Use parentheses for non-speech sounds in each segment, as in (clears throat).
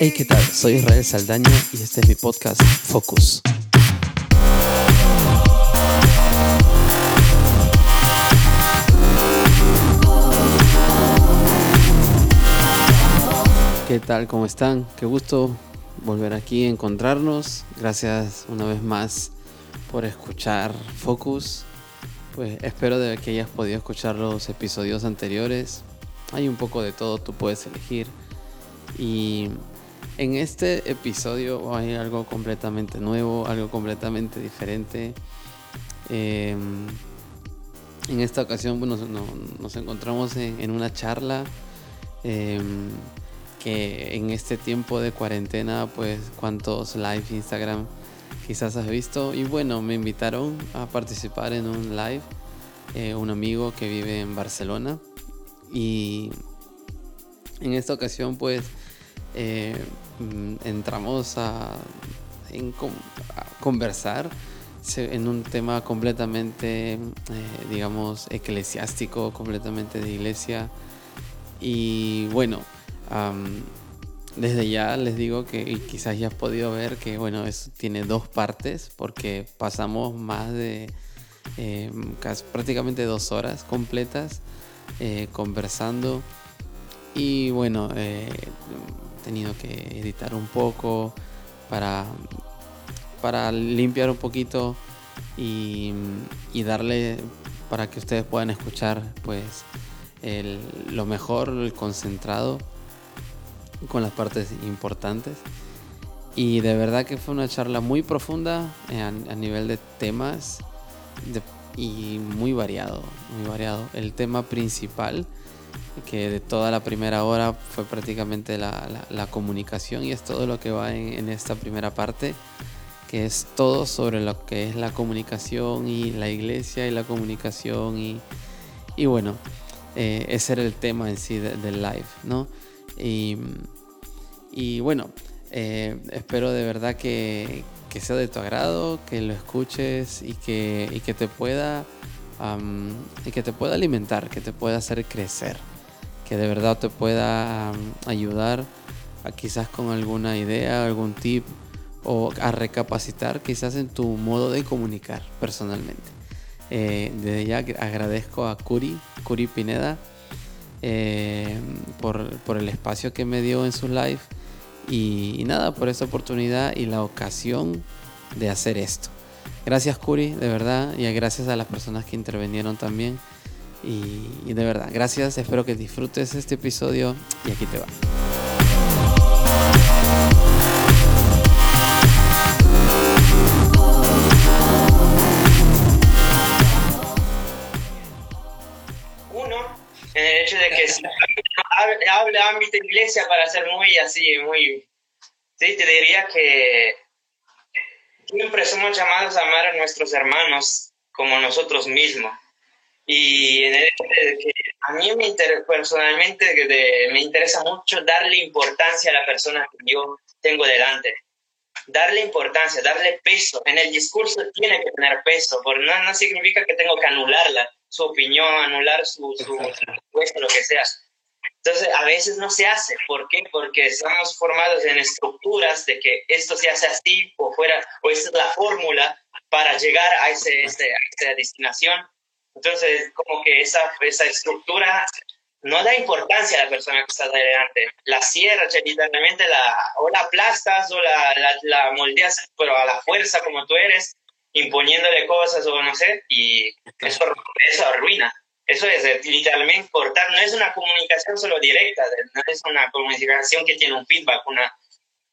Hey, ¿qué tal? Soy Israel Saldaña y este es mi podcast Focus. ¿Qué tal? ¿Cómo están? Qué gusto volver aquí a encontrarnos. Gracias una vez más por escuchar Focus. Pues espero de que hayas podido escuchar los episodios anteriores. Hay un poco de todo, tú puedes elegir. Y en este episodio hay algo completamente nuevo, algo completamente diferente. Em, en esta ocasión nos encontramos en, una charla em, que en este tiempo de cuarentena, pues cuántos live Instagram quizás has visto. Y bueno, me invitaron a participar en un live, eh, un amigo que vive en Barcelona. Y en esta ocasión, pues eh, mm, entramos a, conversar en un tema completamente, eh, digamos, eclesiástico, completamente de iglesia. Y bueno, desde ya les digo que quizás ya has podido ver que, bueno, eso tiene dos partes porque pasamos más de eh, prácticamente dos horas completas conversando. Y bueno, tenido que editar un poco para, para limpiar un poquito y, darle para que ustedes puedan escuchar pues lo mejor, el concentrado con las partes importantes. Y de verdad que fue una charla muy profunda eh, a, nivel de temas y muy variado, muy variado. El tema principal que de toda la primera hora fue prácticamente la, comunicación y es todo lo que va en, esta primera parte, que es todo sobre lo que es la comunicación y la iglesia y la comunicación y, y bueno, eh, ese era el tema en sí del live, ¿no? Y, y bueno, eh, espero de verdad que, que, sea de tu agrado, que lo escuches y que, y que te pueda... y que te pueda alimentar, que te pueda hacer crecer que de verdad te pueda ayudar quizás con alguna idea, algún tip o a recapacitar quizás en tu modo de comunicar personalmente. Eh, desde ya agradezco a Curi, Curi Pineda, eh, por, por, el espacio que me dio en su live y, y, nada, por esa oportunidad y la ocasión de hacer esto. Gracias Curi, de verdad, y gracias a las personas que intervinieron también. Y, de verdad, gracias, espero que disfrutes este episodio y aquí te va. En el hecho de que habla ámbito iglesia para ser muy así, muy... Sí, te diría que siempre somos llamados a amar a nuestros hermanos como nosotros mismos. Y a mí me personalmente me interesa mucho darle importancia a la persona que yo tengo delante. Darle importancia, darle peso. En el discurso tiene que tener peso, porque no, no significa que tengo que anularla, su opinión, anular su, su puesto, lo que sea. Entonces, a veces no se hace. ¿Por qué? Porque estamos formados en estructuras de que esto se hace así o fuera, o esta es la fórmula para llegar a, ese, ese, a esa destinación entonces, como que esa, esa estructura no da importancia a la persona que está delante. La cierra, literalmente la, o la aplastas o la, la, moldeas, pero a la fuerza como tú eres, imponiéndole cosas o no sé, y eso, eso arruina. Eso es literalmente cortar. No es una comunicación solo directa, no es una comunicación que tiene un feedback, una,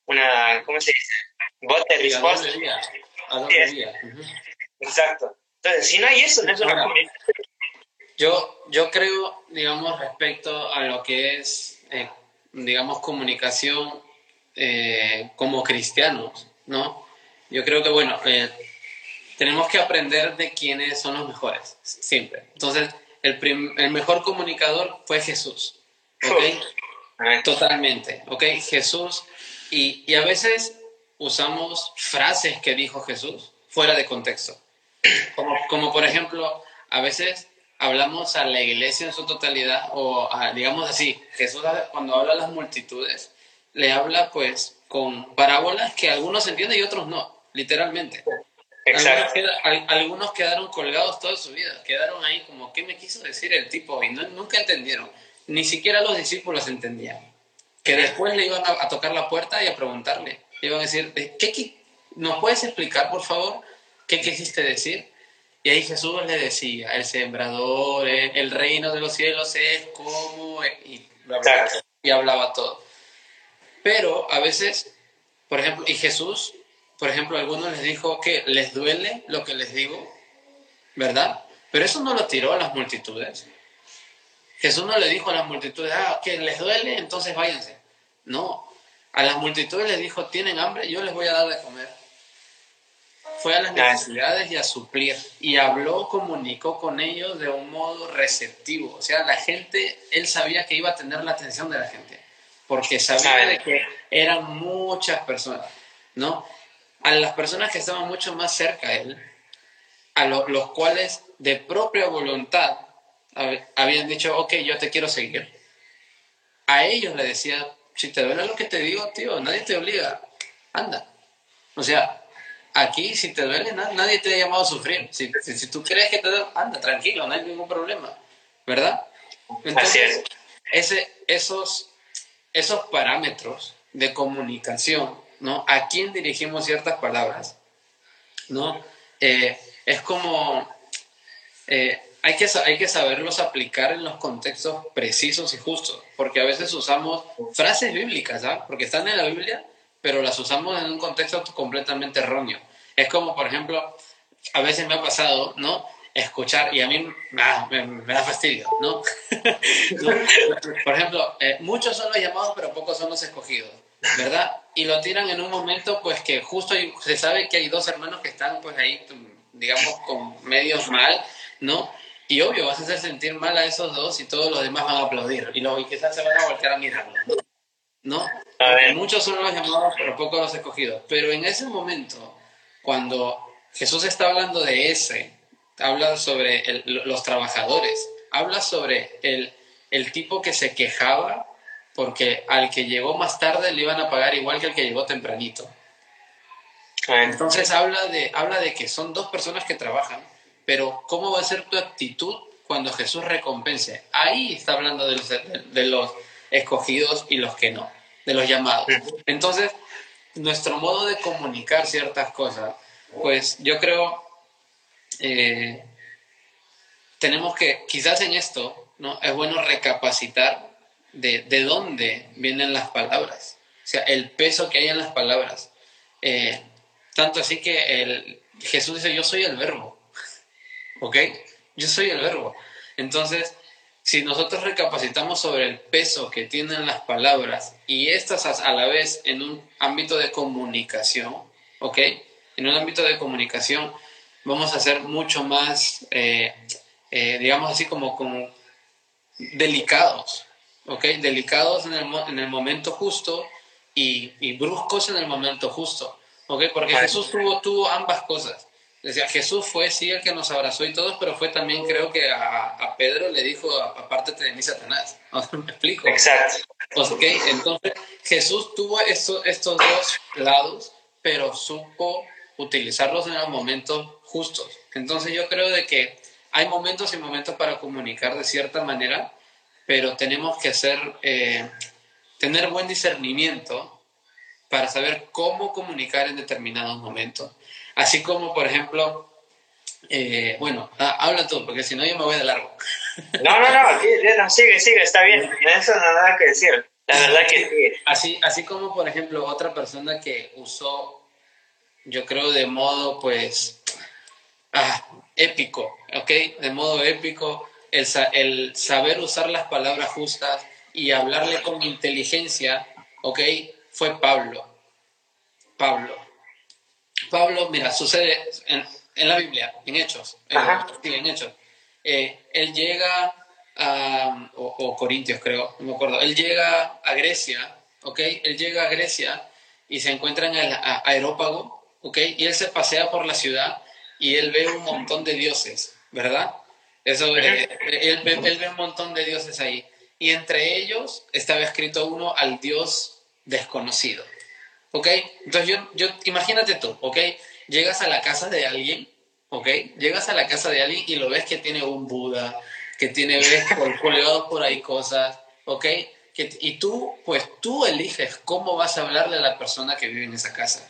una ¿cómo se dice? Bot de respuesta. Exacto. Entonces, si no hay eso, no es una Yo, yo creo, digamos, respecto a lo que es, eh, digamos, comunicación eh, como cristianos, ¿no? Yo creo que, bueno, eh, tenemos que aprender de quiénes son los mejores, siempre. Entonces, el, el mejor comunicador fue Jesús, ¿ok? Totalmente, ¿ok? Jesús. Y, y a veces usamos frases que dijo Jesús fuera de contexto. Como, como por ejemplo, a veces hablamos a la iglesia en su totalidad, o digamos así, Jesús cuando habla a las multitudes, le habla pues con parábolas que algunos entienden y otros no, literalmente. Exacto. Algunos, quedaron colgados toda su vida, quedaron ahí como, ¿qué me quiso decir el tipo? Y nunca entendieron, ni siquiera los discípulos entendían. Que después le iban a, tocar la puerta y a preguntarle, le iban a decir, ¿qué, ¿nos puedes explicar, por favor, qué quisiste decir? Y ahí Jesús le decía, el sembrador, eh, el, reino de los cielos es como... Y, y hablaba todo. Pero a veces, por ejemplo, y Jesús, por ejemplo, algunos les dijo que les duele lo que les digo, ¿verdad? Pero eso no lo tiró a las multitudes. Jesús no le dijo a las multitudes, ah, que les duele, entonces váyanse. No, a las multitudes les dijo, tienen hambre, yo les voy a dar de comer fue a las necesidades y a suplir. Y habló, comunicó con ellos de un modo receptivo. O sea, la gente, él sabía que iba a tener la atención de la gente, porque sabía de que eran muchas personas, ¿no? A las personas que estaban mucho más cerca de él, a los cuales de propia voluntad habían dicho, ok, yo te quiero seguir. A ellos le decía, si te duele lo que te digo, tío, nadie te obliga, anda. O sea, Aquí, si te duele, nadie te ha llamado a sufrir. Si, si, tú crees que te duele, anda, tranquilo, no hay ningún problema. ¿Verdad? Entonces, ese, esos, esos parámetros de comunicación, ¿no? A quién dirigimos ciertas palabras, ¿no? Eh, es como, eh, hay, que, hay que saberlos aplicar en los contextos precisos y justos, porque a veces usamos frases bíblicas, ¿sabes? Porque están en la Biblia, pero las usamos en un contexto completamente erróneo. Es como, por ejemplo, a veces me ha pasado, ¿no? Escuchar, y a mí me, da fastidio, (laughs) ¿no? Por ejemplo, eh, muchos son los llamados, pero pocos son los escogidos, ¿verdad? Y lo tiran en un momento, pues que justo se sabe que hay dos hermanos que están, pues ahí, digamos, con medios mal, ¿no? Y obvio, vas a hacer sentir mal a esos dos y todos los demás van a aplaudir. Y, y quizás se van a voltear a mirarlo. ¿no? Muchos son los llamados, pero pocos los escogidos. Pero en ese momento, cuando Jesús está hablando de ese, habla sobre los trabajadores, habla sobre el, el tipo que se quejaba porque al que llegó más tarde le iban a pagar igual que al que llegó tempranito. Entonces habla de, habla de que son dos personas que trabajan, pero ¿cómo va a ser tu actitud cuando Jesús recompense? Ahí está hablando de los, de los escogidos y los que no, de los llamados. Entonces, nuestro modo de comunicar ciertas cosas, pues yo creo, eh, tenemos que, quizás en esto, ¿no? Es bueno recapacitar de, de, dónde vienen las palabras, o sea, el peso que hay en las palabras. Eh, tanto así que el, Jesús dice, yo soy el verbo, (laughs) ¿ok? Yo soy el verbo. Entonces, si nosotros recapacitamos sobre el peso que tienen las palabras y estas a la vez en un ámbito de comunicación, ¿ok? En un ámbito de comunicación vamos a ser mucho más, eh, eh, digamos así, como, como delicados, ¿ok? Delicados en el, en el momento justo y, y, bruscos en el momento justo, ¿ok? Porque Jesús tuvo, tuvo ambas cosas. Decía, Jesús fue sí el que nos abrazó y todos, pero fue también creo que a, a Pedro le dijo, apártate de mí, Satanás. (laughs) ¿Me explico? Exacto. Ok, entonces Jesús tuvo estos, estos dos lados, pero supo utilizarlos en los momentos justos. Entonces yo creo de que hay momentos y momentos para comunicar de cierta manera, pero tenemos que hacer, eh, tener buen discernimiento para saber cómo comunicar en determinados momentos. Así como, por ejemplo, eh, bueno, ah, habla tú, porque si no yo me voy de largo. (laughs) No, no, no, sigue, sigue, está bien, eso no nada que decir. La verdad que sigue. Así, así como, por ejemplo, otra persona que usó, yo creo, de modo, pues, ah, épico, ¿ok? De modo épico, el, el saber usar las palabras justas y hablarle con inteligencia, ¿ok? Fue Pablo. Pablo. Pablo, mira, sucede en, la Biblia, en Hechos, eh, sí, en Hechos. Eh, él llega a, o, Corintios creo, no me acuerdo, él llega a Grecia, ¿ok? Él llega a Grecia y se encuentra en el aerópago, ¿ok? Y él se pasea por la ciudad y él ve un montón de dioses, ¿verdad? Eso, eh, él, ve, él ve un montón de dioses ahí. Y entre ellos estaba escrito uno al dios desconocido. ¿Ok? Entonces yo, yo, imagínate tú, ¿ok? Llegas a la casa de alguien, ¿ok? Llegas a la casa de alguien y lo ves que tiene un Buda, que tiene, ves colgados por ahí cosas, ¿ok? Que, y tú, pues tú eliges cómo vas a hablarle a la persona que vive en esa casa.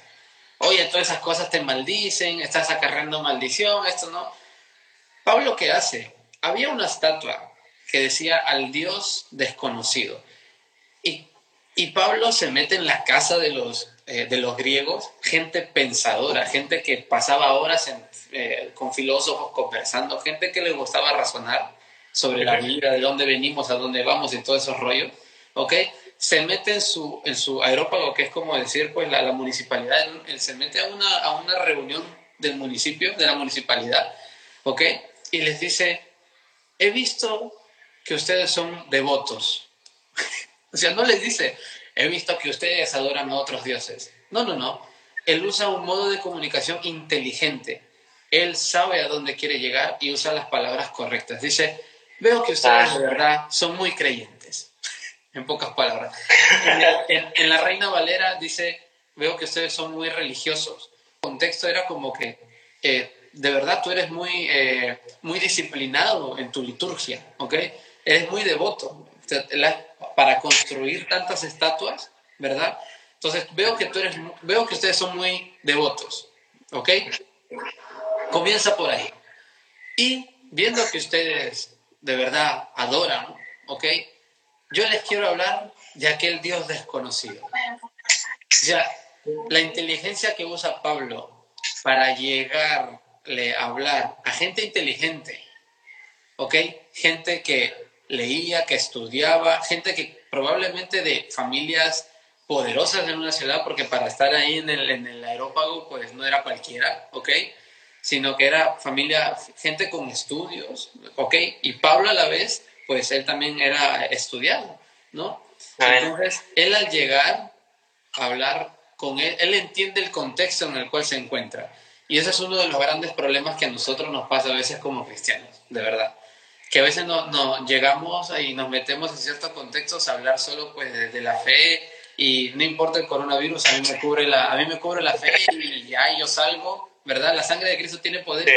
Oye, todas esas cosas te maldicen, estás acarreando maldición, esto no. Pablo, ¿qué hace? Había una estatua que decía al Dios desconocido. Y, y Pablo se mete en la casa de los, eh, de los griegos, gente pensadora, gente que pasaba horas eh, con filósofos conversando, gente que le gustaba razonar sobre la vida, de dónde venimos, a dónde vamos y todos esos rollos, ¿ok? Se mete en su, en su aerópago, que es como decir, pues la, la municipalidad, él se mete a una, a una reunión del municipio, de la municipalidad, ¿ok? Y les dice, he visto que ustedes son devotos. (laughs) o sea, no les dice, he visto que ustedes adoran a otros dioses. No, no, no. Él usa un modo de comunicación inteligente. Él sabe a dónde quiere llegar y usa las palabras correctas. Dice, veo que ustedes de verdad son muy creyentes. (laughs) en pocas palabras. En, la Reina Valera dice, veo que ustedes son muy religiosos. El contexto era como que, eh, de verdad tú eres muy, eh, muy disciplinado en tu liturgia, ¿ok? eres muy devoto para construir tantas estatuas, ¿verdad? Entonces veo que tú eres, veo que ustedes son muy devotos, ¿ok? Comienza por ahí. Y viendo que ustedes de verdad adoran, ¿ok? Yo les quiero hablar de aquel Dios desconocido. Sea, la inteligencia que usa Pablo para llegarle a hablar a gente inteligente, ¿ok? Gente que leía, que estudiaba, gente que probablemente de familias poderosas en una ciudad, porque para estar ahí en el, en el aerópago, pues no era cualquiera, ¿ok? Sino que era familia, gente con estudios, ¿ok? Y Pablo a la vez, pues él también era estudiado, ¿no? Entonces, él al llegar a hablar con él, él entiende el contexto en el cual se encuentra. Y ese es uno de los grandes problemas que a nosotros nos pasa a veces como cristianos, de verdad que a veces no, no, llegamos y nos metemos en ciertos contextos a hablar solo pues de, la fe y no importa el coronavirus, a mí me cubre la, a mí me cubre la fe y ya yo salgo, ¿verdad? La sangre de Cristo tiene poder.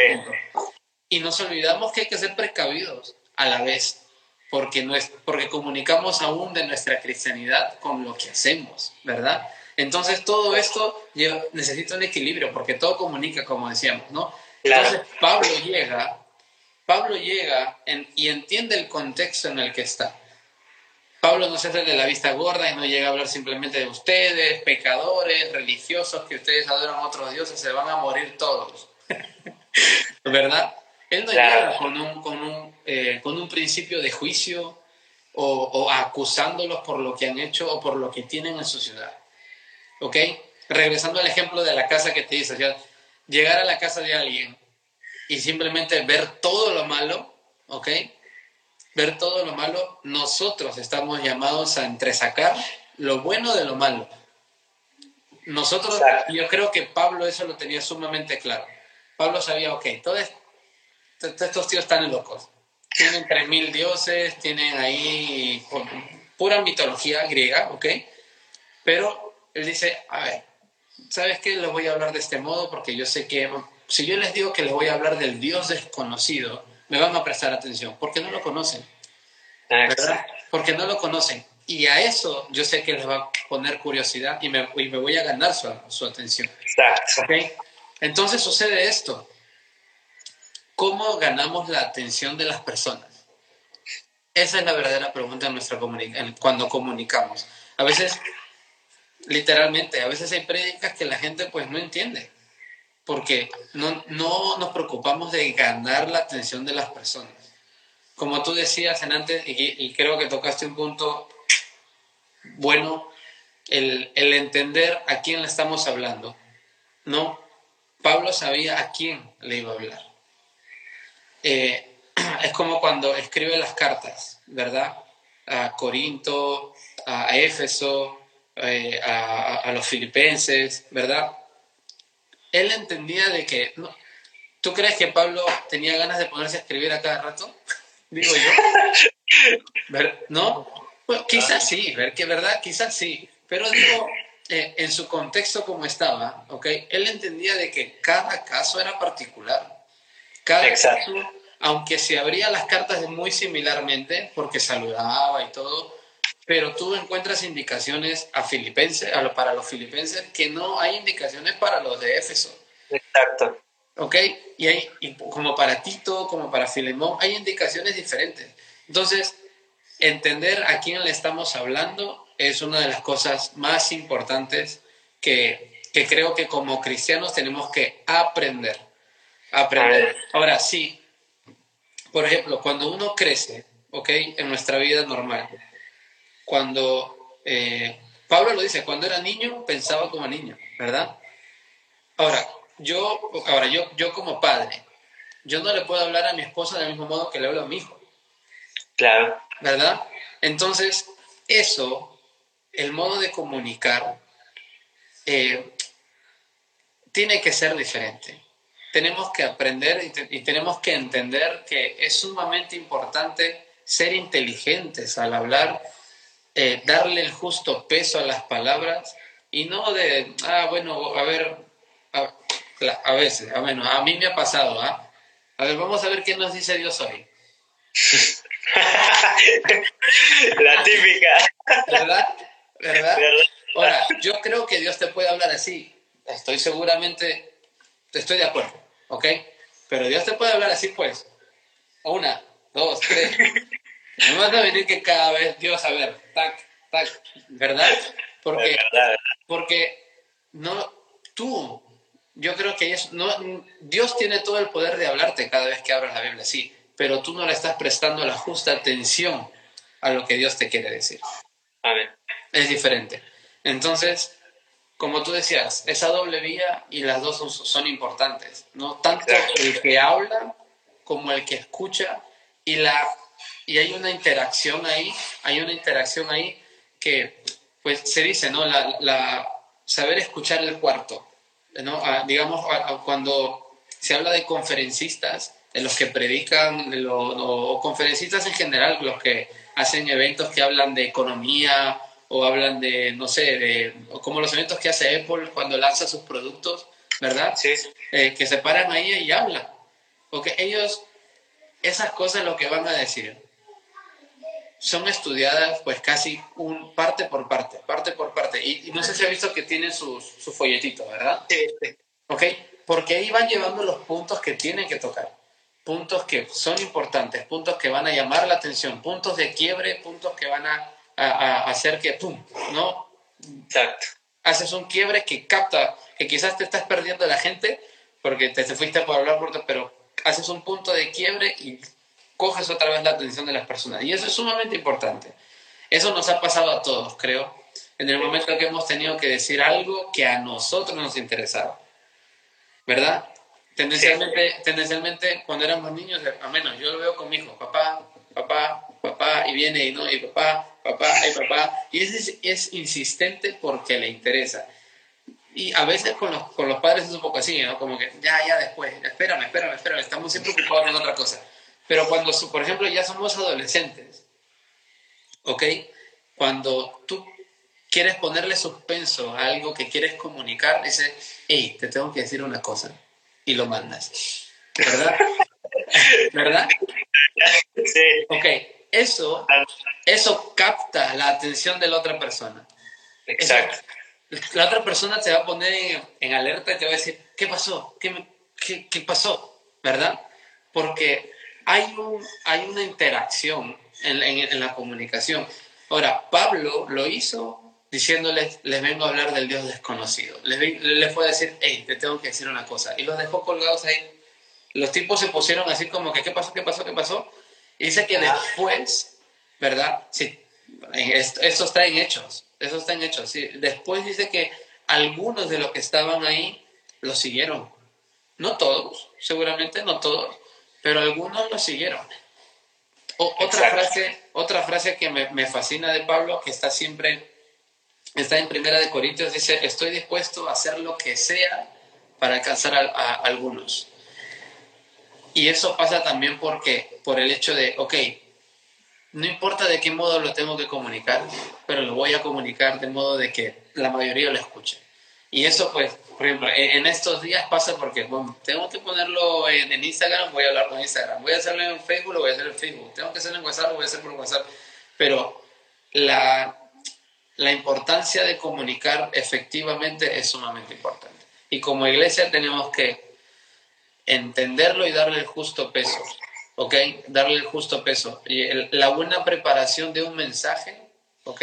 Y nos olvidamos que hay que ser precavidos a la vez, porque, no es, porque comunicamos aún de nuestra cristianidad con lo que hacemos, ¿verdad? Entonces todo esto necesita un equilibrio, porque todo comunica, como decíamos, ¿no? Entonces Pablo llega Pablo llega y entiende el contexto en el que está. Pablo no se hace de la vista gorda y no llega a hablar simplemente de ustedes, pecadores, religiosos, que ustedes adoran a otros dioses, se van a morir todos. (laughs) ¿Verdad? Él no llega con un, con, un, eh, con un principio de juicio o, o, acusándolos por lo que han hecho o por lo que tienen en su ciudad. ¿Ok? Regresando al ejemplo de la casa que te dice, llegar a la casa de alguien y simplemente ver todo lo malo, ¿ok? Ver todo lo malo, nosotros estamos llamados a entresacar lo bueno de lo malo. Nosotros, yo creo que Pablo eso lo tenía sumamente claro. Pablo sabía, ok, todos, estos tíos están locos. Tienen tres mil dioses, tienen ahí pura mitología griega, ¿ok? Pero él dice, a ver, ¿sabes qué? Les voy a hablar de este modo porque yo sé que si yo les digo que les voy a hablar del Dios desconocido, me van a prestar atención, porque no lo conocen. ¿verdad? Porque no lo conocen. Y a eso yo sé que les va a poner curiosidad y me, y me voy a ganar su, su atención. ¿Okay? Entonces sucede esto. ¿Cómo ganamos la atención de las personas? Esa es la verdadera pregunta en nuestra cuando comunicamos. A veces, literalmente, a veces hay prédicas que la gente pues no entiende porque no, no nos preocupamos de ganar la atención de las personas. Como tú decías en antes, y, creo que tocaste un punto bueno, el, el, entender a quién le estamos hablando. No, Pablo sabía a quién le iba a hablar. Eh, (clears throat) es como cuando escribe las cartas, ¿verdad? A Corinto, a Éfeso, eh, a, a los filipenses, ¿verdad? él entendía de que, no, ¿tú crees que Pablo tenía ganas de ponerse a escribir a cada rato? (laughs) Digo yo. ¿No? quizás sí, ver que verdad, quizás sí, Pero digo, eh, en su contexto como estaba, ¿ok? Él entendía de que cada caso era particular. Cada caso, aunque se abría las cartas muy similarmente, porque saludaba y todo, pero tú encuentras indicaciones a filipenses, a para los filipenses que no hay indicaciones para los de Éfeso. Exacto. ¿Ok? Y, hay, como para Tito, como para Filemón, hay indicaciones diferentes. Entonces, entender a quién le estamos hablando es una de las cosas más importantes que, que creo que como cristianos tenemos que aprender. Aprender. Ahora, sí, por ejemplo, cuando uno crece, ¿ok? En nuestra vida normal, cuando eh, Pablo lo dice, cuando era niño pensaba como niño, ¿verdad? Ahora, yo, ahora yo, yo como padre, yo no le puedo hablar a mi esposa del mismo modo que le hablo a mi hijo. Claro. ¿Verdad? Entonces, eso, el modo de comunicar, eh, tiene que ser diferente. Tenemos que aprender y, y tenemos que entender que es sumamente importante ser inteligentes al hablar eh, darle el justo peso a las palabras y no de, ah, bueno, a ver, a, veces, a, menos, a mí me ha pasado, ¿ah? A ver, vamos a ver qué nos dice Dios hoy. (laughs) La típica. ¿Verdad? ¿Verdad? Ahora, yo creo que Dios te puede hablar así. Estoy seguramente, estoy de acuerdo, ¿ok? Pero Dios te puede hablar así, pues. Una, dos, tres. (laughs) No vas a venir que cada vez, Dios, a ver, tac, tac, ¿verdad? Porque, porque no, tú, yo creo que es, no, Dios tiene todo el poder de hablarte cada vez que abras la Biblia, sí, pero tú no le estás prestando la justa atención a lo que Dios te quiere decir. ver. Es diferente. Entonces, como tú decías, esa doble vía y las dos son, son importantes, ¿no? Tanto el que habla como el que escucha y la y hay una interacción ahí, hay una interacción ahí que, pues se dice, ¿no? La, la saber escuchar el cuarto, ¿no? Ah, digamos, cuando se habla de conferencistas, de los que predican, de o conferencistas en general, los que hacen eventos que hablan de economía o hablan de, no sé, de, como los eventos que hace Apple cuando lanza sus productos, ¿verdad? Sí. Eh, que se paran ahí y hablan. Porque ellos, esas cosas lo que van a decir son estudiadas pues casi un parte por parte, parte por parte. Y, no sé si ha visto que tienen su, su folletito, ¿verdad? Sí, ¿Ok? Porque ahí van llevando los puntos que tienen que tocar. Puntos que son importantes, puntos que van a llamar la atención, puntos de quiebre, puntos que van a, a, hacer que, ¡pum! ¿No? Exacto. Haces un quiebre que capta, que quizás te estás perdiendo la gente porque te, te fuiste por hablar, pero haces un punto de quiebre y coges otra vez la atención de las personas. Y eso es sumamente importante. Eso nos ha pasado a todos, creo, en el momento que hemos tenido que decir algo que a nosotros nos interesaba. ¿Verdad? Tendencialmente, tendencialmente cuando éramos niños, a menos yo lo veo con mi hijo, papá, papá, papá, y viene y no, y papá, papá, y papá. Y es, es insistente porque le interesa. Y a veces con los, con los padres es un poco así, ¿no? Como que, ya, ya después, espérame, espérame, espérame, estamos siempre ocupados en otra cosa. Pero cuando, por ejemplo, ya somos adolescentes, ¿ok? Cuando tú quieres ponerle suspenso a algo que quieres comunicar, dices, hey, te tengo que decir una cosa, y lo mandas. ¿Verdad? (laughs) ¿Verdad? Sí. Ok, eso, eso capta la atención de la otra persona. Exacto. la otra persona te va a poner en, alerta y te va a decir, ¿qué pasó? ¿Qué, qué, qué pasó? ¿Verdad? Porque hay, un, hay una interacción en, en, la comunicación. Ahora, Pablo lo hizo diciéndoles, les vengo a hablar del Dios desconocido. Les, les fue a decir, hey, te tengo que decir una cosa. Y los dejó colgados ahí. Los tipos se pusieron así como que, ¿qué pasó? ¿Qué pasó? ¿Qué pasó? Y dice que después, ¿verdad? Sí, esto, está en hechos. Eso está en hechos. Sí. Después dice que algunos de los que estaban ahí lo siguieron. No todos, seguramente no todos, pero algunos lo siguieron. otra, frase, otra frase que me, fascina de Pablo, que está siempre, está en Primera de Corintios, dice, estoy dispuesto a hacer lo que sea para alcanzar a, algunos. Y eso pasa también porque, por el hecho de, ok, no importa de qué modo lo tengo que comunicar, pero lo voy a comunicar de modo de que la mayoría lo escuche. Y eso, pues, por ejemplo, en estos días pasa porque, bueno, tengo que ponerlo en, Instagram, voy a hablar con Instagram. Voy a hacerlo en Facebook, lo voy a hacer en Facebook. Tengo que hacerlo en WhatsApp, lo voy a hacer por WhatsApp. Pero la, la importancia de comunicar efectivamente es sumamente importante. Y como iglesia tenemos que entenderlo y darle el justo peso. ¿Ok? Darle el justo peso. Y la buena preparación de un mensaje, ¿ok?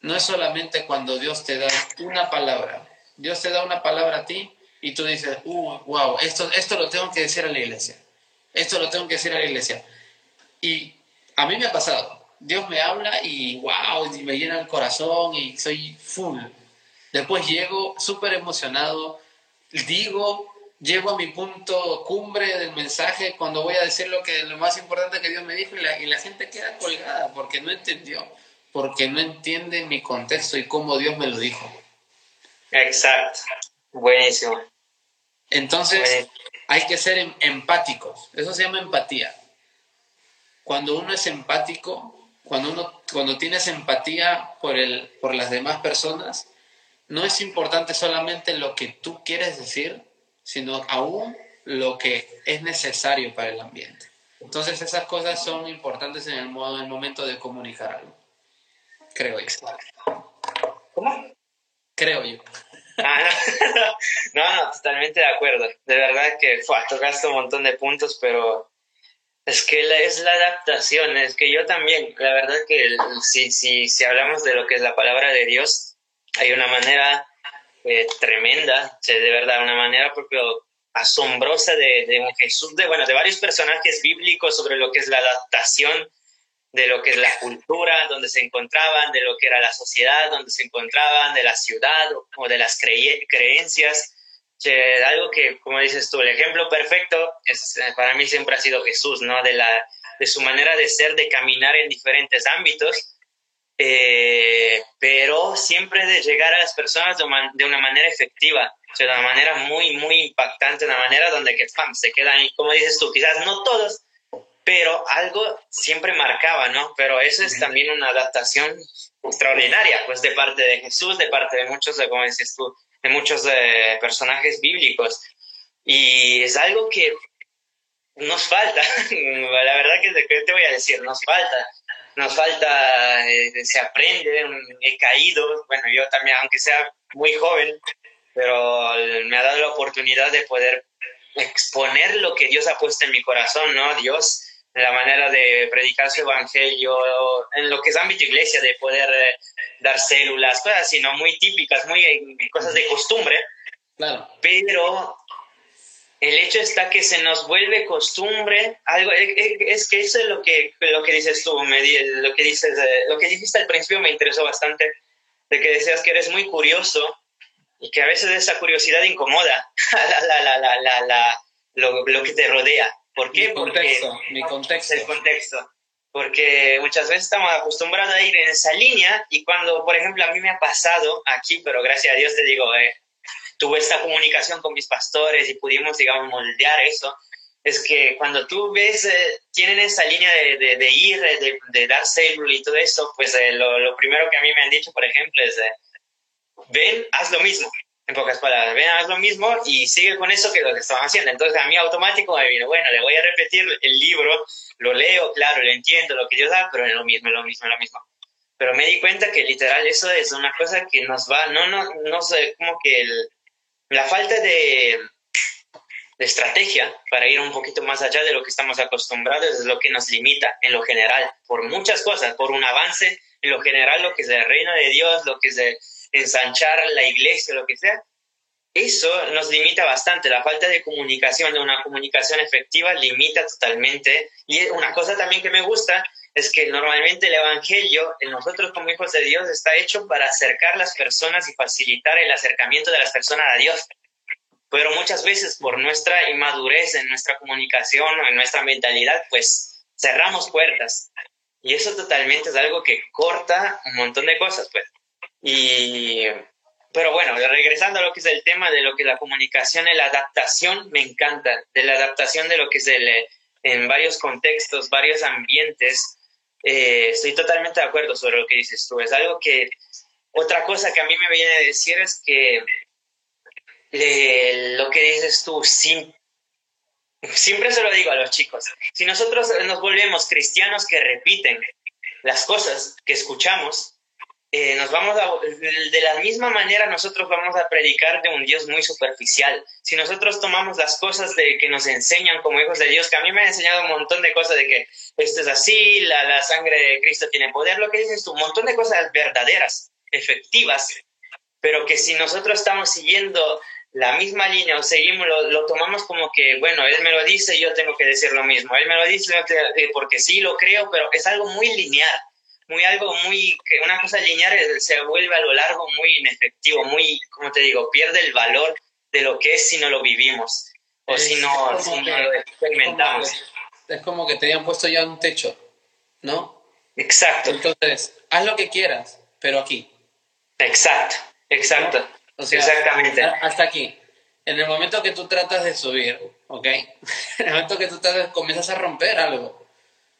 No es solamente cuando Dios te da una palabra. Dios te da una palabra a ti y tú dices, uh, wow, esto, esto lo tengo que decir a la iglesia. Esto lo tengo que decir a la iglesia. Y a mí me ha pasado. Dios me habla y wow, y me llena el corazón y soy full. Después llego súper emocionado, digo, llego a mi punto cumbre del mensaje cuando voy a decir lo que lo más importante que Dios me dijo y la, y la gente queda colgada porque no entendió, porque no entiende mi contexto y cómo Dios me lo dijo. Exacto, buenísimo. Entonces, hay que ser em, empáticos, eso se llama empatía. Cuando uno es empático, cuando, uno, cuando tienes empatía por, el, por las demás personas, no es importante solamente lo que tú quieres decir, sino aún lo que es necesario para el ambiente. Entonces esas cosas son importantes en el, modo, en el momento de comunicar algo. Creo yo. ¿Cómo? Creo yo. Ah, (laughs) no, no, totalmente de acuerdo. De verdad que fue, tocaste un montón de puntos, pero es que es la adaptación, es que yo también, la verdad que si, si, si hablamos de lo que es la palabra de Dios, hay una manera eh, tremenda, de verdad, una manera propio asombrosa de, de Jesús, de, bueno, de varios personajes bíblicos sobre lo que es la adaptación de lo que es la cultura donde se encontraban, de lo que era la sociedad donde se encontraban, de la ciudad o, de las creencias. Algo que, como dices tú, el ejemplo perfecto eh, para mí siempre ha sido Jesús, ¿no? De, la, de su manera de ser, de caminar en diferentes ámbitos, eh, pero siempre de llegar a las personas de, una manera efectiva, de una manera muy, muy impactante, de una manera donde que, pam, se quedan, y como dices tú, quizás no todos, pero algo siempre marcaba, ¿no? Pero eso es también una adaptación extraordinaria, pues de parte de Jesús, de parte de muchos, de, como dices tú, de muchos eh, personajes bíblicos. Y es algo que nos falta, (laughs) la verdad que te voy a decir, nos falta. Nos falta, eh, se aprende, he caído, bueno, yo también, aunque sea muy joven, pero me ha dado la oportunidad de poder exponer lo que Dios ha puesto en mi corazón, ¿no? Dios, la manera de predicar su evangelio, en lo que es ámbito iglesia, de poder eh, dar células, cosas así, ¿no? Muy típicas, muy eh, cosas de costumbre. Claro. Pero el hecho está que se nos vuelve costumbre, algo, eh, es que eso es lo que, lo que dices tú, me, lo, que dices, lo que dijiste al principio me interesó bastante, de que decías que eres muy curioso y que a veces esa curiosidad incomoda (laughs) la, la, la, la, lo, lo que te rodea. ¿Por qué? Mi contexto, mi contexto. El contexto. Porque muchas veces estamos acostumbrados a ir en esa línea y cuando, por ejemplo, a mí me ha pasado aquí, pero gracias a Dios te digo, eh, tuve esta comunicación con mis pastores y pudimos, digamos, moldear eso, es que cuando tú ves, eh, tienen esa línea de, de, ir, de, de, dar célula y todo eso, pues eh, lo, lo, primero que a mí me han dicho, por ejemplo, es, eh, ven, haz lo mismo en pocas palabras, ven, haz lo mismo y sigue con eso que lo que estaban haciendo. Entonces a mí automático me vino, bueno, le voy a repetir el libro, lo leo, claro, lo entiendo, lo que Dios da, pero es lo mismo, es lo mismo, es lo mismo. Pero me di cuenta que literal eso es una cosa que nos va, no, no, no sé, como que el, la falta de, de estrategia para ir un poquito más allá de lo que estamos acostumbrados es lo que nos limita en lo general, por muchas cosas, por un avance en lo general, lo que es el reino de Dios, lo que es el, ensanchar la iglesia, lo que sea, eso nos limita bastante. La falta de comunicación, de una comunicación efectiva, limita totalmente. Y una cosa también que me gusta es que normalmente el Evangelio, en nosotros como hijos de Dios, está hecho para acercar las personas y facilitar el acercamiento de las personas a Dios. Pero muchas veces por nuestra inmadurez en nuestra comunicación o en nuestra mentalidad, pues cerramos puertas. Y eso totalmente es algo que corta un montón de cosas, pues. Y, pero bueno, regresando a lo que es el tema de lo que es la comunicación la adaptación, me encanta, de la adaptación de lo que es el, en varios contextos, varios ambientes, eh, estoy totalmente de acuerdo sobre lo que dices tú. Es algo que, otra cosa que a mí me viene a decir es que lo que dices tú, siempre se lo digo a los chicos, si nosotros nos volvemos cristianos que repiten las cosas que escuchamos, eh, nos vamos de la misma manera nosotros vamos a predicar de un Dios muy superficial. Si nosotros tomamos las cosas de que nos enseñan como hijos de Dios, que a mí me han enseñado un montón de cosas de que esto es así, la, la sangre de Cristo tiene poder, lo que dices tú, un montón de cosas verdaderas, efectivas, pero que si nosotros estamos siguiendo la misma línea o seguimos, lo, lo, tomamos como que, bueno, él me lo dice, yo tengo que decir lo mismo, él me lo dice porque sí lo creo, pero es algo muy lineal muy algo muy, que una cosa lineal se vuelve a lo largo muy inefectivo, muy, como te digo, pierde el valor de lo que es si no lo vivimos o si no, lo experimentamos. Es como, que, te hayan puesto ya un techo, ¿no? Exacto. Entonces, haz lo que quieras, pero aquí. Exacto, exacto. Exactamente. Hasta aquí. En el momento que tú tratas de subir, ¿ok? (laughs) En el momento que tú tratas, comienzas a romper algo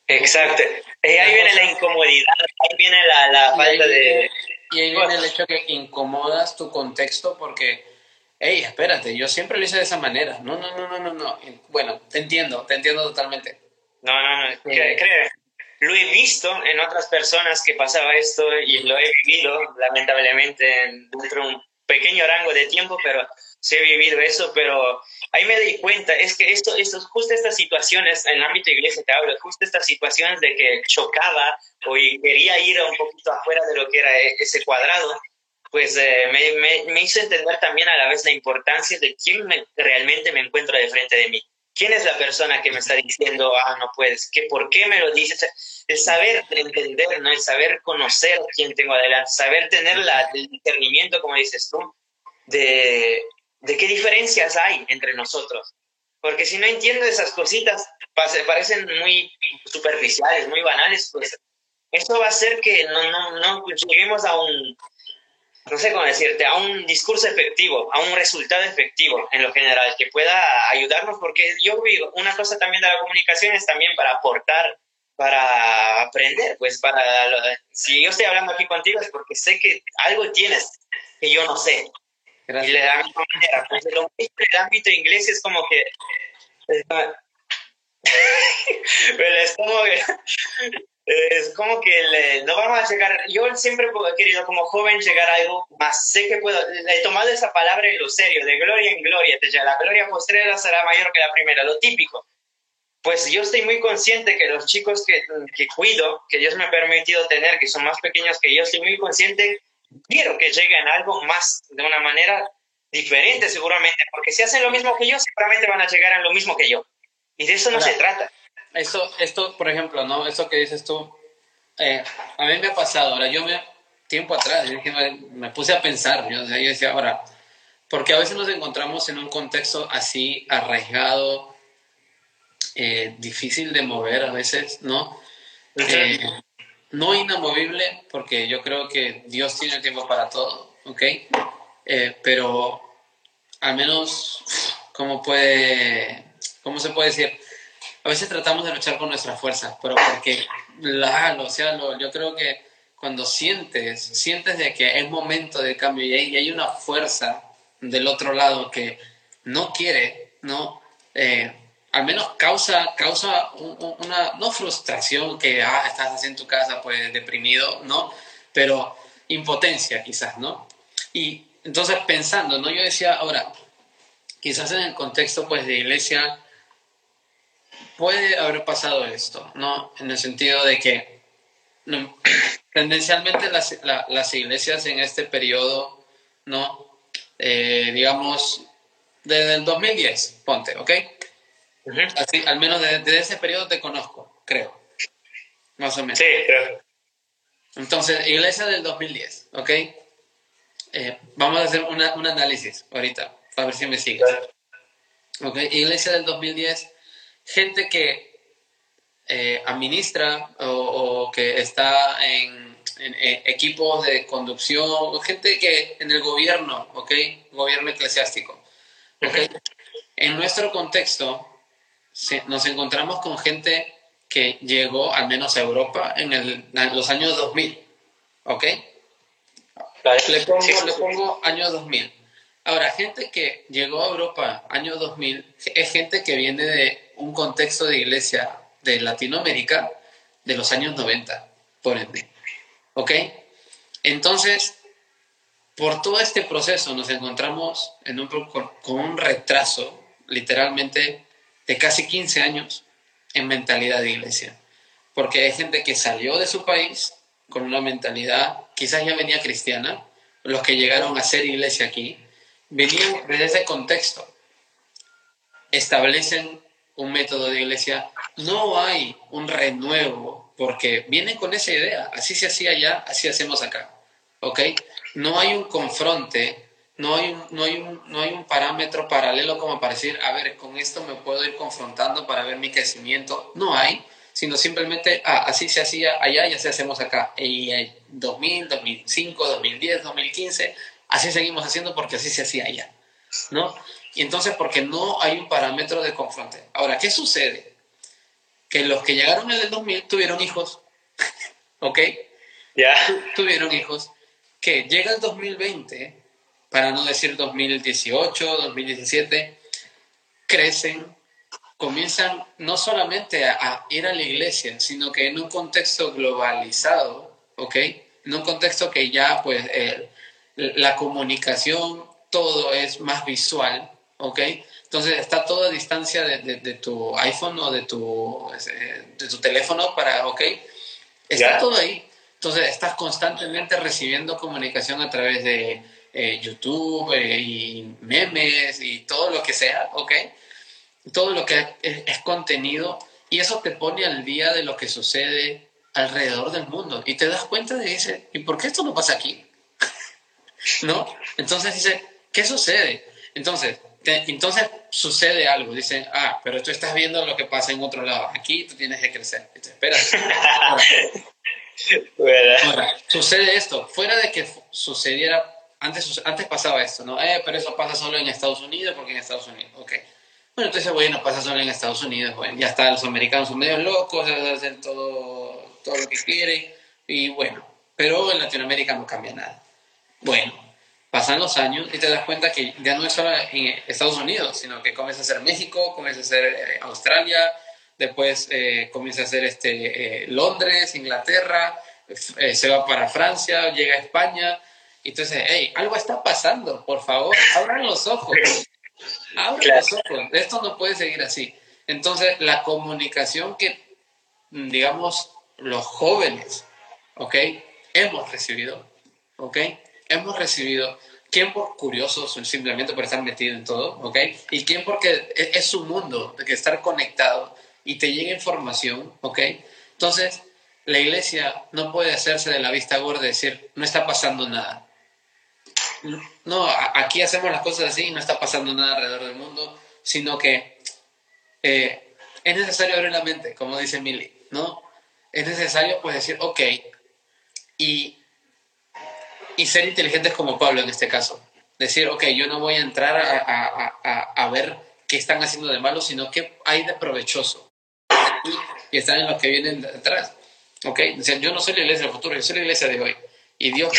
Exacto. Y ahí viene la incomodidad, ahí viene la, la falta de... Y ahí viene el hecho que incomodas tu contexto porque, hey, espérate, yo siempre lo hice de esa manera. No, no, no, no, no, no. Bueno, te entiendo, te entiendo totalmente. No, no, no, creo, lo he visto en otras personas que pasaba esto y lo he vivido, lamentablemente, dentro de un pequeño rango de tiempo, pero he vivido eso, pero ahí me di cuenta, es que esto, esto, justo estas situaciones, en el ámbito de iglesia te hablo, justo estas situaciones de que chocaba o quería ir un poquito afuera de lo que era e, ese cuadrado, pues eh, me, me, hizo entender también a la vez la importancia de quién realmente me encuentro de frente de mí. ¿Quién es la persona que me está diciendo, ah, no puedes? ¿Qué, ¿Por qué me lo dices? El saber entender, ¿no? El saber conocer quién tengo adelante, saber tener la, el discernimiento, como dices tú, de, de qué diferencias hay entre nosotros. Porque si no entiendo esas cositas, parecen muy superficiales, muy banales, pues eso va a hacer que no, no, no lleguemos a un, no sé cómo decirte, a un discurso efectivo, a un resultado efectivo en lo general, que pueda ayudarnos, porque yo digo, una cosa también de la comunicación es también para aportar, para aprender, pues para, si yo estoy hablando aquí contigo es porque sé que algo tienes que yo no sé, y le da misma manera. Pues lo mismo en el ámbito inglés es como que. (laughs) Pero es como que. Es como que le, no vamos a llegar. Yo siempre he querido, como joven, llegar a algo más. Sé que puedo. He tomado esa palabra en lo serio, de gloria en gloria. La gloria postrera será mayor que la primera, lo típico. Pues yo estoy muy consciente que los chicos que, que cuido, que Dios me ha permitido tener, que son más pequeños que yo, estoy muy consciente quiero que lleguen a algo más de una manera diferente seguramente, porque si hacen lo mismo que yo, seguramente van a llegar a lo mismo que yo. Y de eso no se trata. Eso, esto, por ejemplo, ¿no? Eso que dices tú, eh, a mí me ha pasado, ahora yo me, tiempo atrás, me, puse a pensar, yo, yo decía, ahora, porque a veces nos encontramos en un contexto así arraigado, eh, difícil de mover a veces, ¿no? No inamovible, porque yo creo que Dios tiene tiempo para todo, ¿ok? Eh, pero al menos, ¿cómo puede, cómo se puede decir? A veces tratamos de luchar con nuestra fuerza, pero porque, la, o sea, yo creo que cuando sientes, sientes de que es momento de cambio y hay, hay una fuerza del otro lado que no quiere, ¿no? Eh, al menos causa, causa una, no frustración que, ah, estás así en tu casa, pues deprimido, ¿no? Pero impotencia quizás, ¿no? Y entonces pensando, ¿no? Yo decía, ahora, quizás en el contexto, pues, de iglesia, puede haber pasado esto, ¿no? En el sentido de que (clears throat) tendencialmente las, las, iglesias en este periodo, ¿no? Eh, digamos, desde el 2010, ponte, ¿ok? Así, al menos desde, ese periodo te conozco, creo. Más o menos. Sí, creo. Entonces, iglesia del 2010, ¿ok? Eh, vamos a hacer una, un análisis ahorita, para ver si me sigues. ¿Ok? Iglesia del 2010, gente que eh, administra o, que está en, equipos de conducción, gente que en el gobierno, ¿ok? Gobierno eclesiástico. ¿ok? En nuestro contexto, nos encontramos con gente que llegó al menos a Europa en, el, en los años 2000. ¿Ok? Le pongo, le pongo año 2000. Ahora, gente que llegó a Europa año 2000 es gente que viene de un contexto de iglesia de Latinoamérica de los años 90, por ende. ¿Ok? Entonces, por todo este proceso nos encontramos en un, con un retraso, literalmente, de casi 15 años en mentalidad de iglesia. Porque hay gente que salió de su país con una mentalidad, quizás ya venía cristiana, los que llegaron a ser iglesia aquí, venían desde ese contexto, establecen un método de iglesia, no hay un renuevo, porque vienen con esa idea, así se hacía allá, así hacemos acá, ¿ok? No hay un confronte, no hay un, no hay un, no hay un parámetro paralelo como para decir, a ver, con esto me puedo ir confrontando para ver mi crecimiento, no hay, sino simplemente, ah, así se hacía allá y así hacemos acá. Y 2000, 2005, 2010, 2015, así seguimos haciendo porque así se hacía allá, ¿no? Y entonces, porque no hay un parámetro de confronte. Ahora, ¿qué sucede? Que los que llegaron en el 2000 tuvieron hijos, (laughs) ¿ok? Ya. Tuvieron hijos, que llega el 2020, para no decir 2018, 2017, crecen, comienzan no solamente a, ir a la iglesia, sino que en un contexto globalizado, ¿ok? En un contexto que ya, pues, eh, la comunicación, todo es más visual, ¿ok? Entonces está todo a distancia de, tu iPhone o de tu, eh, de tu teléfono para, ¿ok? Está todo ahí. Entonces estás constantemente recibiendo comunicación a través de eh, YouTube y memes y todo lo que sea, ¿ok? todo lo que es, contenido y eso te pone al día de lo que sucede alrededor del mundo y te das cuenta de dice, ¿y por qué esto no pasa aquí? (laughs) ¿No? Entonces dice, ¿qué sucede? Entonces, entonces sucede algo, dice, ah, pero tú estás viendo lo que pasa en otro lado, aquí tú tienes que crecer. Espera. (laughs) sucede esto, fuera de que sucediera, antes, antes pasaba esto, ¿no? Eh, pero eso pasa solo en Estados Unidos porque en Estados Unidos, ok. Bueno, entonces, bueno, pasa solo en Estados Unidos, bueno, ya está, los americanos son medio locos, hacen todo, todo lo que quieren, y bueno, pero en Latinoamérica no cambia nada. Bueno, pasan los años y te das cuenta que ya no es solo en Estados Unidos, sino que comienza a ser México, comienza a ser eh, Australia, después eh, comienza a ser este, eh, Londres, Inglaterra, se va para Francia, llega a España. Entonces, hey, algo está pasando, por favor, abran los ojos. Abre los ojos, esto no puede seguir así. Entonces, la comunicación que, digamos, los jóvenes, ¿ok? Hemos recibido, ¿ok? Hemos recibido, ¿quién por curiosos simplemente por estar metido en todo, ¿ok? Y quién porque es, es su mundo, de que estar conectado y te llega información, ¿ok? Entonces, la iglesia no puede hacerse de la vista gorda y decir, no está pasando nada no, aquí hacemos las cosas así y no está pasando nada alrededor del mundo, sino que eh, es necesario abrir la mente, como dice Milly, ¿no? Es necesario pues decir, ok, y, y ser inteligentes como Pablo en este caso. Decir, ok, yo no voy a entrar a, ver qué están haciendo de malo, sino qué hay de provechoso. Y están en los que vienen detrás. ¿Ok? yo no soy la iglesia del futuro, yo soy la iglesia de hoy. Y Dios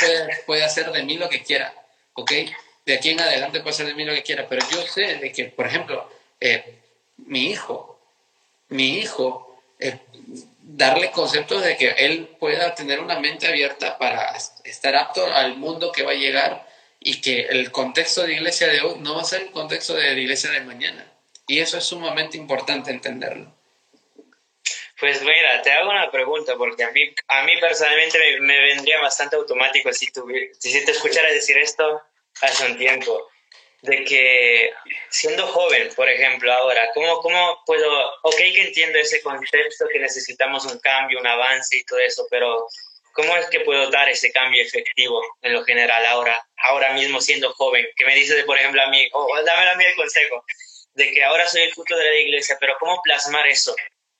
puede hacer de mí lo que quiera. ¿Ok? De aquí en adelante puede ser de mí lo que quiera, pero yo sé de que, por ejemplo, eh, mi hijo, mi hijo, eh, darle conceptos de que él pueda tener una mente abierta para estar apto al mundo que va a llegar y que el contexto de iglesia de hoy no va a ser el contexto de iglesia de mañana. Y eso es sumamente importante entenderlo. Pues mira, te hago una pregunta, porque a mí, a mí personalmente me, vendría bastante automático si, si te escuchara decir esto hace un tiempo, de que siendo joven, por ejemplo, ahora, ¿cómo, cómo puedo, ok que entiendo ese contexto, que necesitamos un cambio, un avance y todo eso, pero ¿cómo es que puedo dar ese cambio efectivo en lo general ahora, ahora mismo siendo joven? Que me dices, de, por ejemplo, a mí, o oh, a mí el consejo, de que ahora soy el futuro de la iglesia, pero ¿cómo plasmar eso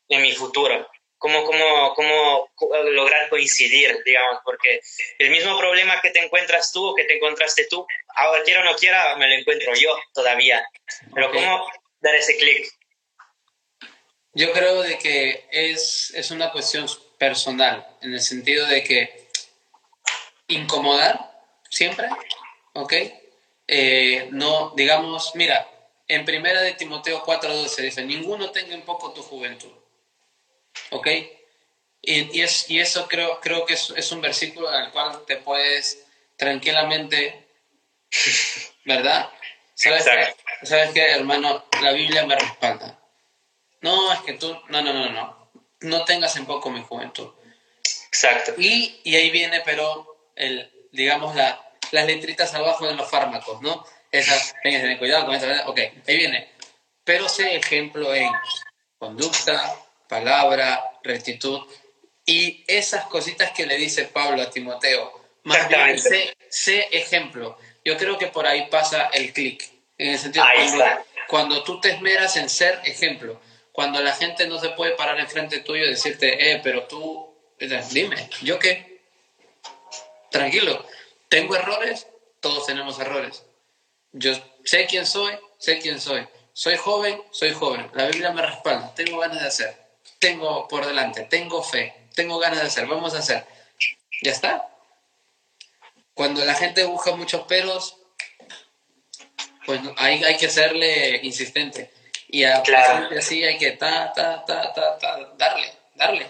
en mi futuro. Cómo, cómo, cómo lograr coincidir, digamos, porque el mismo problema que te encuentras tú que te encontraste tú, ahora quiera o no quiera, me lo encuentro yo todavía. Pero ¿cómo dar ese clic? Yo creo de que es, es una cuestión personal, en el sentido de que incomodar siempre, ¿ok? Eh, no, digamos, mira, en primera de Timoteo 4.12 dice, ninguno tenga en poco tu juventud, ¿ok? Y, y, es, y eso creo, creo que es, es un versículo al cual te puedes tranquilamente, (laughs) ¿verdad? ¿Sabes qué? ¿Sabes qué, hermano? La Biblia me respalda. No, es que tú, no, no, no, no. No tengas en poco mi juventud. Exacto. Y, y ahí viene, pero, el, digamos, la, las letritas abajo de los fármacos, ¿no? Esas, ten cuidado con esa, ok, ahí viene. Pero sé ejemplo en conducta, palabra, rectitud y esas cositas que le dice Pablo a Timoteo. Más bien, sé, sé ejemplo. Yo creo que por ahí pasa el clic. En el sentido Ahí cuando, está. cuando tú te esmeras en ser ejemplo, cuando la gente no se puede parar enfrente tuyo y decirte, eh, pero tú, dime, ¿yo qué? Tranquilo, tengo errores, todos tenemos errores. Yo sé quién soy, sé quién soy. Soy joven, soy joven. La Biblia me respalda, tengo ganas de hacer, tengo por delante, tengo fe, tengo ganas de hacer, vamos a hacer. Ya está. Cuando la gente busca muchos peros, pues ahí hay que serle insistente. Y a Claro. gente así hay que ta, ta, ta, ta, ta, darle, darle.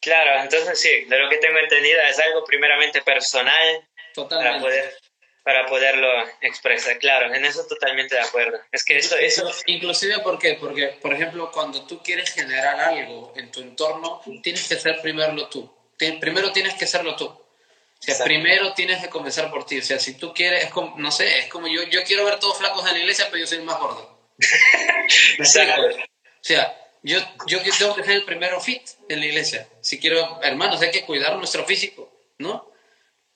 Claro, entonces sí, de lo que tengo entendido es algo primeramente personal para Totalmente. poder para poderlo expresar. Claro, en eso totalmente de acuerdo. Es que eso, eso Inclusive, ¿por qué? Porque, por ejemplo, cuando tú quieres generar algo en tu entorno, tienes que ser primero tú. Primero tienes que serlo tú. O sea, Exacto. primero tienes que comenzar por ti. O sea, si tú quieres, es como, no sé, es como yo, yo quiero ver todos flacos en la iglesia, pero yo soy el más gordo. ¿Me (laughs) Exacto. O sea, yo, yo tengo que ser el primero fit en la iglesia. Si quiero, hermanos, hay que cuidar nuestro físico, ¿no?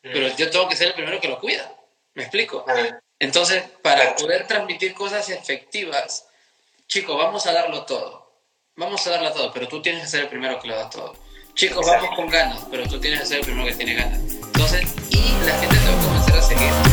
Pero yo tengo que ser el primero que lo cuida. ¿Me explico? Ah, Entonces, para poder transmitir cosas efectivas, chicos, vamos a darlo todo. Vamos a darlo todo, pero tú tienes que ser el primero que lo da todo. Chicos, vamos con ganas, pero tú tienes que ser el primero que tiene ganas. Entonces, y la gente te va a comenzar a seguir.